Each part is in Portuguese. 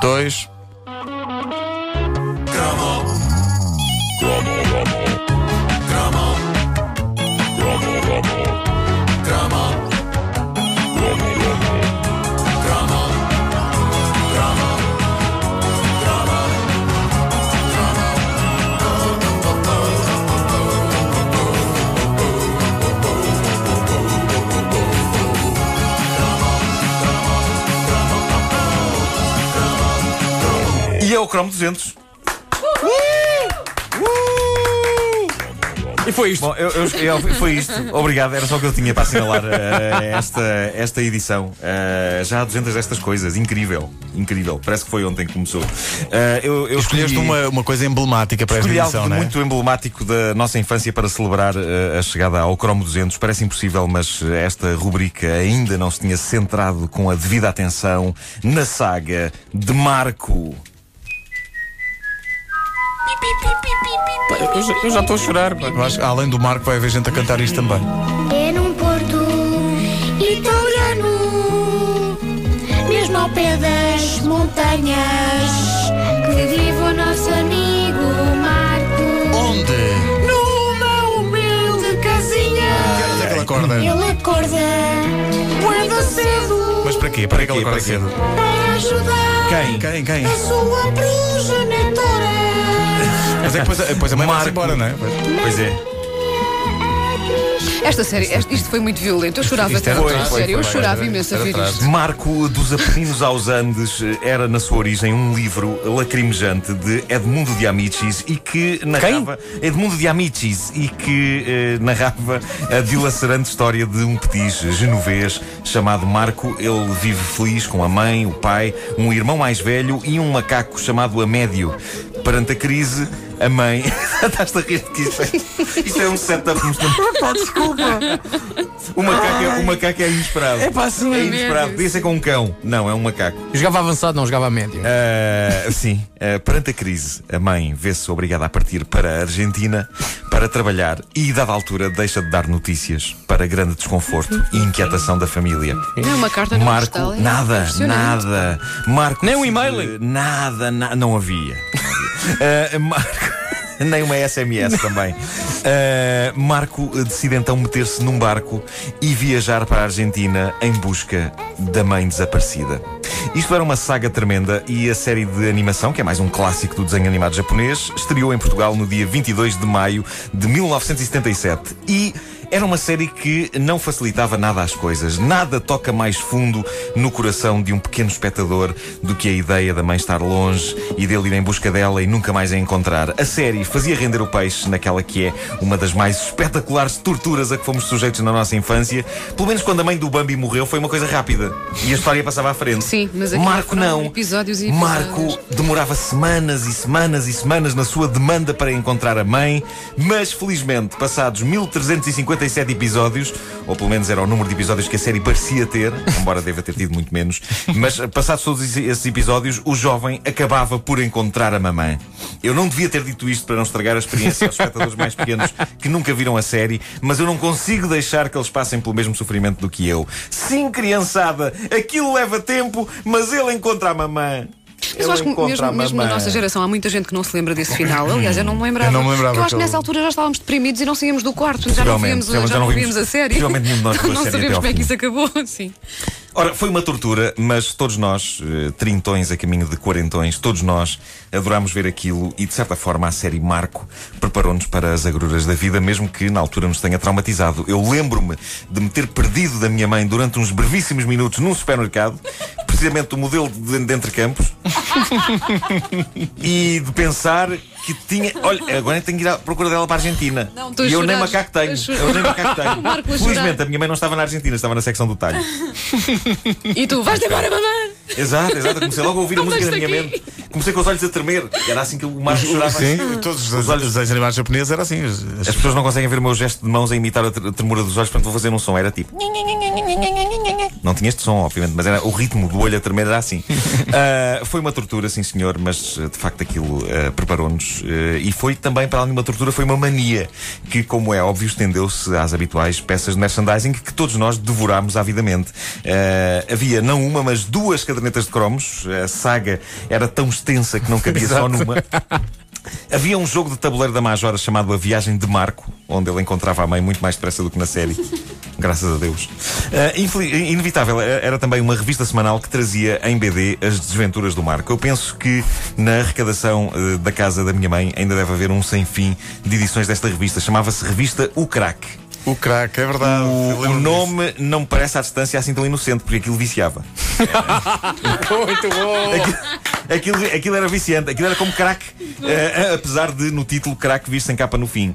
2. O Chrome 200. E foi isto. Bom, eu, eu, eu- foi isto. Obrigado. Era só o que eu tinha para assinalar eh, esta, esta edição. Eh, já há 200 destas coisas. Incrível. Incrível. Parece que foi ontem que começou. Eh, eu, eu Escolheste escolhi- uma, uma coisa emblemática para esta Escolhi edição, de não é? muito emblemático da nossa infância para celebrar a chegada ao Chrome 200. Parece impossível, mas esta rubrica ainda não se tinha centrado com a devida atenção na saga de Marco eu já- Eu já estou a chorar. Eu acho além do Marco vai haver gente a cantar isto também. É num porto italiano, mesmo ao pé das montanhas, que vive o nosso amigo Marco. Onde? Numa humilde casinha, Onde é ele acorda? ele acorda muito cedo Mas para quê? Para que ele quê? acorda Para cedo? para ajudar Quem? Quem? Quem? a sua progenitora. Mas é que depois, depois a mãe Marco. embora, não é? Pois é. Esta série, este- isto foi muito violento. Eu chorava Isto era tanto. atrás, sério, eu chorava imenso a ver isto. Marco dos Apeninos aos Andes eh, era na sua origem um livro lacrimejante de Edmundo de Amicis e que narrava Edmundo de Amicis e que eh, narrava a dilacerante história de um petis genovês chamado Marco. Ele vive feliz com a mãe, o pai, um irmão mais velho e um macaco chamado Amédio. Perante a crise, a mãe. Estás-te a rir que isto é, isto é um setup. Desculpa. O macaco, é, o macaco é inesperado. É pá, sim. É inesperado. Podia ser com um cão. Não, é um macaco. Eu jogava avançado, não jogava a médio. Ah, sim, ah, perante a crise, a mãe vê-se obrigada a partir para a Argentina para trabalhar e, dada a altura, deixa de dar notícias para grande desconforto e inquietação da família. Não, uma carta não Marco, postal, é nada, nada. Marco, Nem um e-mail? Nada, na- não havia. Ah, Marco. Nem uma SMS também. Ah, Marco decide então meter-se num barco e viajar para a Argentina em busca da mãe desaparecida. Isto era uma saga tremenda e a série de animação, que é mais um clássico do desenho animado japonês, estreou em Portugal no dia 22 de maio de 1977. E era uma série que não facilitava nada as coisas. Nada toca mais fundo no coração de um pequeno espectador do que a ideia da mãe estar longe e dele ir em busca dela e nunca mais a encontrar. A série fazia render o peixe naquela que é uma das mais espetaculares torturas a que fomos sujeitos na nossa infância. Pelo menos quando a mãe do Bambi morreu foi uma coisa rápida e a história passava à frente. Sim, mas aquilo Marco não. episódios e Marco episódios. demorava semanas e semanas e semanas na sua demanda para encontrar a mãe, mas felizmente, passados 1357 episódios, ou pelo menos era o número de episódios que a série parecia ter, embora deva ter tido muito menos, mas passados todos esse- esses episódios, o jovem acabava por encontrar a mamã. Eu não devia ter dito isto para não estragar a experiência aos espectadores mais pequenos que nunca viram a série, mas eu não consigo deixar que eles passem pelo mesmo sofrimento do que eu. Sim, criançada, aquilo leva tempo, mas ele encontra a mamã. Mas eu acho que mesmo, a mesmo na nossa geração há muita gente que não se lembra desse final. Aliás, eu não me lembrava. Eu não me lembrava Porque eu acho que nessa altura já estávamos deprimidos e não saíamos do quarto. Já não víamos, já não víamos a série. a Não até sabemos como é que isso acabou. Sim. Ora, foi uma tortura, mas todos nós, eh, trintões a caminho de quarentões, todos nós adorámos ver aquilo e, de certa forma, a série Marco preparou-nos para as agruras da vida, mesmo que na altura nos tenha traumatizado. Eu lembro-me de me ter perdido da minha mãe durante uns brevíssimos minutos num supermercado, precisamente o modelo de, de entre campos, e de pensar que tinha. Olha, agora tenho que ir à procura dela para a Argentina. Não, estou a e eu nem macaco tenho. Eu nem macaco tenho. Marco, a Felizmente, chorar. a minha mãe não estava na Argentina, estava na secção do talho. E tu, vais embora, mamãe! Exato, exato. Eu Comecei logo a ouvir a música na minha mente. Comecei com os olhos a tremer. Era assim que o Marco chorava. Sim, todos os Os olhos- desenhos animados japoneses eram assim. As- as- As pessoas não conseguem ver o meu gesto de mãos a imitar a tre- a tremura dos olhos, portanto vou fazer um som. Era tipo. Não tinha este som, obviamente, mas era o ritmo do olho a tremer era assim. Ah, foi uma tortura, sim senhor, mas de facto aquilo ah, preparou-nos. Ah, e foi também, para além de uma tortura, foi uma mania que, como é óbvio, estendeu-se às habituais peças de merchandising que todos nós devorámos avidamente. Ah, havia não uma, mas duas cadernetas de cromos. A saga era tão extensa que não cabia só numa. Havia um jogo de tabuleiro da Majora chamado A Viagem de Marco, onde ele encontrava a mãe muito mais depressa do que na série. Graças a Deus. Infeli- inevitável, era era também uma revista semanal que trazia em BD as desventuras do Marco. Eu penso que na arrecadação eh, da casa da minha mãe ainda deve haver um sem fim de edições desta revista. Chamava-se Revista O Crack. O crack, é verdade. O, o nome não me parece à distância assim tão inocente, porque aquilo viciava. Muito bom! Aquilo, aquilo era viciante, aquilo era como crack, eh, apesar de no título crack vir sem capa no fim.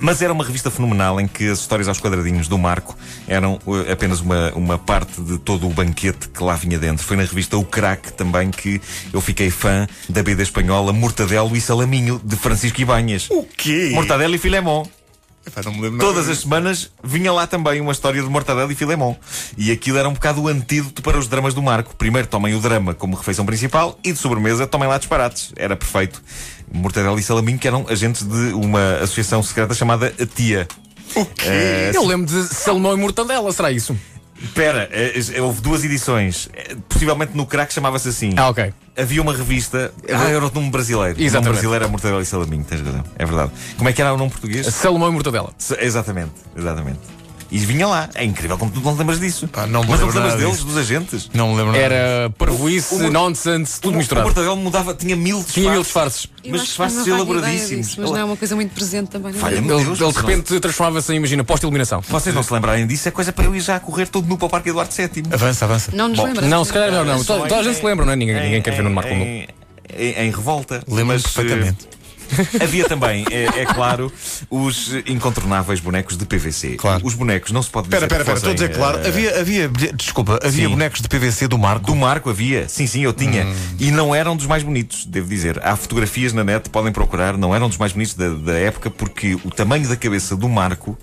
Mas era uma revista fenomenal em que as histórias aos quadradinhos do Marco eram eh, apenas uma, uma parte de todo o banquete que lá vinha dentro. Foi na revista O Crack também que eu fiquei fã da BD espanhola Mortadelo e Salaminho de Francisco Ibanhas. O quê? Mortadelo e Filemon. Epá, não me lembro Todas nada as semanas vinha lá também uma história de Mortadelo e Filemon. E aquilo era um bocado o antídoto para os dramas do Marco. Primeiro tomem o drama como refeição principal e de sobremesa tomem lá disparates. Era perfeito. Mortadelo e Salaminho, que eram agentes de uma associação secreta chamada a Tia. O quê? Eh, Eu lembro de Salmão e Mortadela, será isso? Espera, eh, eh, houve duas edições. Possivelmente no crack chamava-se assim. Ah, ok. Havia uma revista. Ah, era o nome brasileiro. O nome Exatamente. brasileiro era Mortadelo e Salaminho, tens razão. É verdade. Como é que era o nome português? Salmão e Mortadela. Exatamente, exatamente. E vinha lá. É incrível como tu não te lembras disso. Pá, não me Mas não te lembras deles, disso. dos agentes? Não me lembro nada. Era parvoíce, O- o- nonsense, tudo O- O misturado. Mortadelo mudava, tinha mil disfarces. Tinha mil disfarces. Mas disfarces não elaboradíssimos. disso, Mas não é uma coisa muito presente também. não é? Falha-me Ele, Deus. ele de não- repente transformava-se em, imagina, posta-iluminação. Se vocês não se lembrarem disso, é coisa para eu ir já a correr todo nu para o Parque Eduardo VII. Avança, avança. Não nos lembra. Não, se calhar não, não. Só Toda, a gente se lembra, não é? Ninguém, quer ver no Marco nu. em, revolta. Lembro-me Mas, perfeitamente. Havia também, é, é claro, os incontornáveis bonecos de PVC. Claro. Os bonecos não se pode dizer. Espera, espera, espera, estou a dizer claro. eh, Havia, havia, desculpa, havia Sim. bonecos de PVC do Marco. Do Marco havia, sim, sim, eu tinha. Hum. E não eram dos mais bonitos, devo dizer. Há fotografias na net, podem procurar, não eram dos mais bonitos da, da época, porque o tamanho da cabeça do Marco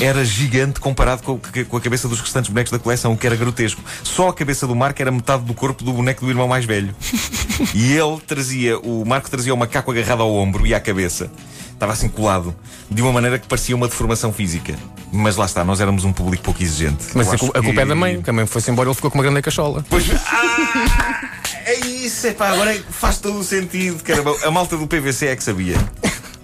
era gigante comparado com, a- com a cabeça dos restantes bonecos da coleção, o que era grotesco. Só a cabeça do Marco era metade do corpo do boneco do irmão mais velho. E ele trazia, o Marco trazia o macaco agarrado ao ombro e à cabeça. Estava assim colado, de uma maneira que parecia uma deformação física. Mas lá está, nós éramos um público pouco exigente. Mas a, cul- a culpa é que- da mãe, que a mãe foi-se embora e ele ficou com uma grande cachola. Pois. Ah, é isso, é pá, agora é faz todo o sentido. Caramba, a malta do PVC é que sabia.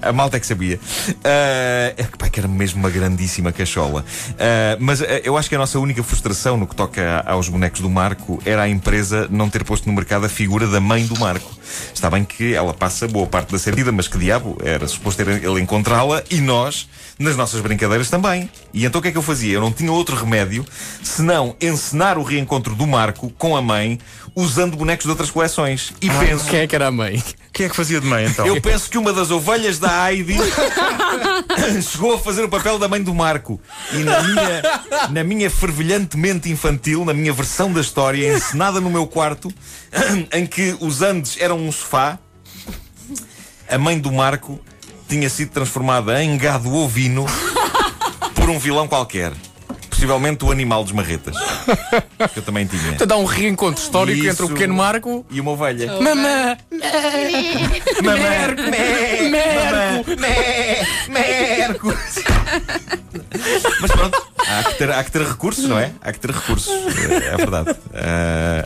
A malta é que sabia. Ah, é que, pá, que era mesmo uma grandíssima cachola. Ah, mas ah, eu acho que a nossa única frustração no que toca a- aos bonecos do Marco era a empresa não ter posto no mercado a figura da mãe do Marco. Está bem que ela passa boa parte da sentida, mas que diabo, era suposto ter ele encontrá-la e nós, nas nossas brincadeiras também. E então o que é que eu fazia? Eu não tinha outro remédio senão encenar o reencontro do Marco com a mãe usando bonecos de outras coleções. E penso. Quem é que era a mãe? Quem é que fazia de mãe então? Eu penso que uma das ovelhas da Heidi chegou a fazer o papel da mãe do Marco. E na minha, na minha fervilhante mente infantil, na minha versão da história, encenada no meu quarto, em que os Andes eram um sofá, a mãe do Marco tinha sido transformada em gado ovino por um vilão qualquer. Possivelmente o animal dos marretas. Que eu também tinha. Portanto, há um reencontro histórico Isso. entre o pequeno Marco. E uma ovelha. Mamã! Merco, Merco, Merco. Mas pronto, há que, ter, há que ter recursos, não é? Há que ter recursos, é, é verdade. Ah,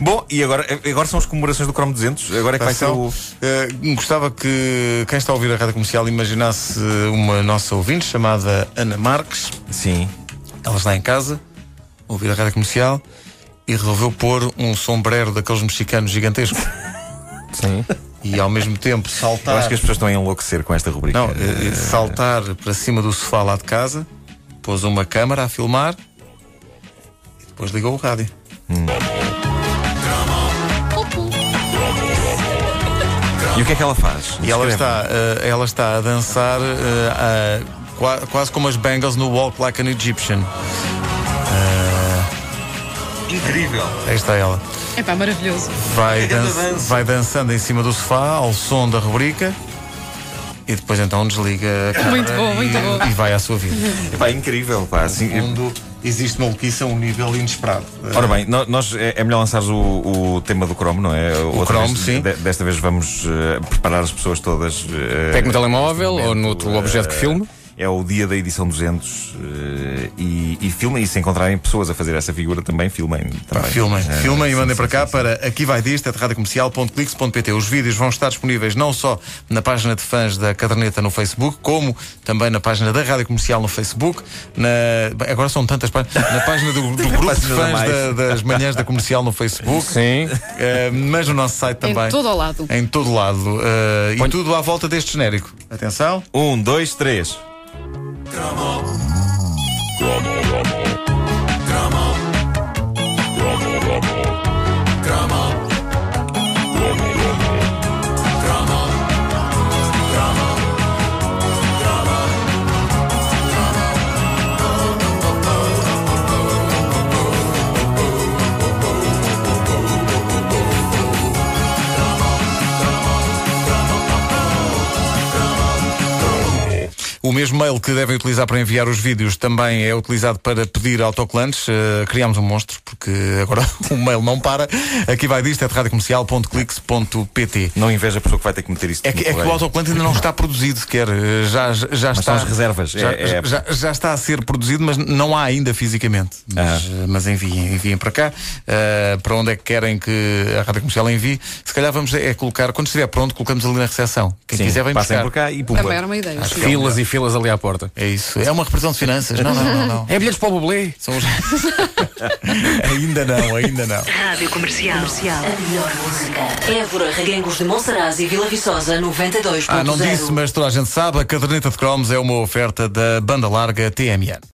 bom, e agora, agora são as comemorações do Chrome 200. Agora é que vai ser o. eh, gostava que quem está a ouvir a rádio comercial imaginasse uma nossa ouvinte chamada Ana Marques. Sim. Ela está em casa, a ouvir a rádio comercial e resolveu pôr um sombrero daqueles mexicanos gigantescos. Sim. E ao mesmo tempo Eu saltar. acho que as pessoas estão a enlouquecer com esta rubrica. Não, eh, saltar para cima do sofá lá de casa, pôs uma câmara a filmar e depois ligou o rádio. E o que é que ela faz? E ela está, eh, ela está a dançar a- qua- quase como as Bengals no Walk Like an Egyptian. Incrível. Aí está ela. É pá, maravilhoso. Vai, dan- vai dançando em cima do sofá ao som da rubrica e depois então desliga a câmara Muito bom, e, muito bom. e vai à sua vida. Epá, incrível, pá. Assim, mundo existe maluquice a um nível inesperado. Ora bem, no- nós, é é melhor lançares o, o tema do Chrome, não é? Outra Chrome, vez, sim. de- desta vez vamos eh, preparar as pessoas todas. eh, Pega no telemóvel neste ou noutro objeto que filme. É o dia da edição 200 eh, e, e filmem. E se encontrarem pessoas a fazer essa figura também, filmem. Também. Filmem, Eh, filmem e mandem sim, para cá sim, para aqui vai disto, é de radiocomercial.clix.pt. Os vídeos vão estar disponíveis não só na página de fãs da caderneta no Facebook, como também na página da Rádio Comercial no Facebook. Na... bem, agora são tantas páginas. Na página do, do grupo de fãs da- das manhãs da comercial no Facebook. Sim. Eh, mas no nosso site também. Em todo ao lado. Em todo lado. Põe- E tudo à volta deste genérico. Atenção. Um, dois, três. O mesmo mail que devem utilizar para enviar os vídeos também é utilizado para pedir autocolantes. Uh, criámos um monstro, porque agora o mail não para. Aqui vai disto, é de radiocomercial.clix.pt. Não inveja a pessoa que vai ter que meter isto É que, é que o autocolante ainda não está produzido sequer. Uh, Já, já, já Mas está. são as reservas. Já, É- é- já- já está a ser produzido, mas não há ainda fisicamente. Mas, Ah. uh, mas enviem, enviem para cá. Uh, para onde é que querem que a Rádio Comercial envie? Se calhar vamos é colocar, quando estiver pronto, colocamos ali na recepção. Quem Sim, quiser vem passem buscar. por cá e pumba. Também era uma ideia. Filas e filas ali à porta. É isso. É uma repartição de finanças. Não, não, não. não. É bilhetes para o bublé. São os... ainda não, ainda não. Rádio Comercial. A melhor música. Évora, Reguengos de Monsaraz e Vila Viçosa 92.0. Ah, não disse, mas toda a gente sabe, a caderneta de cromos é uma oferta da banda larga TMN.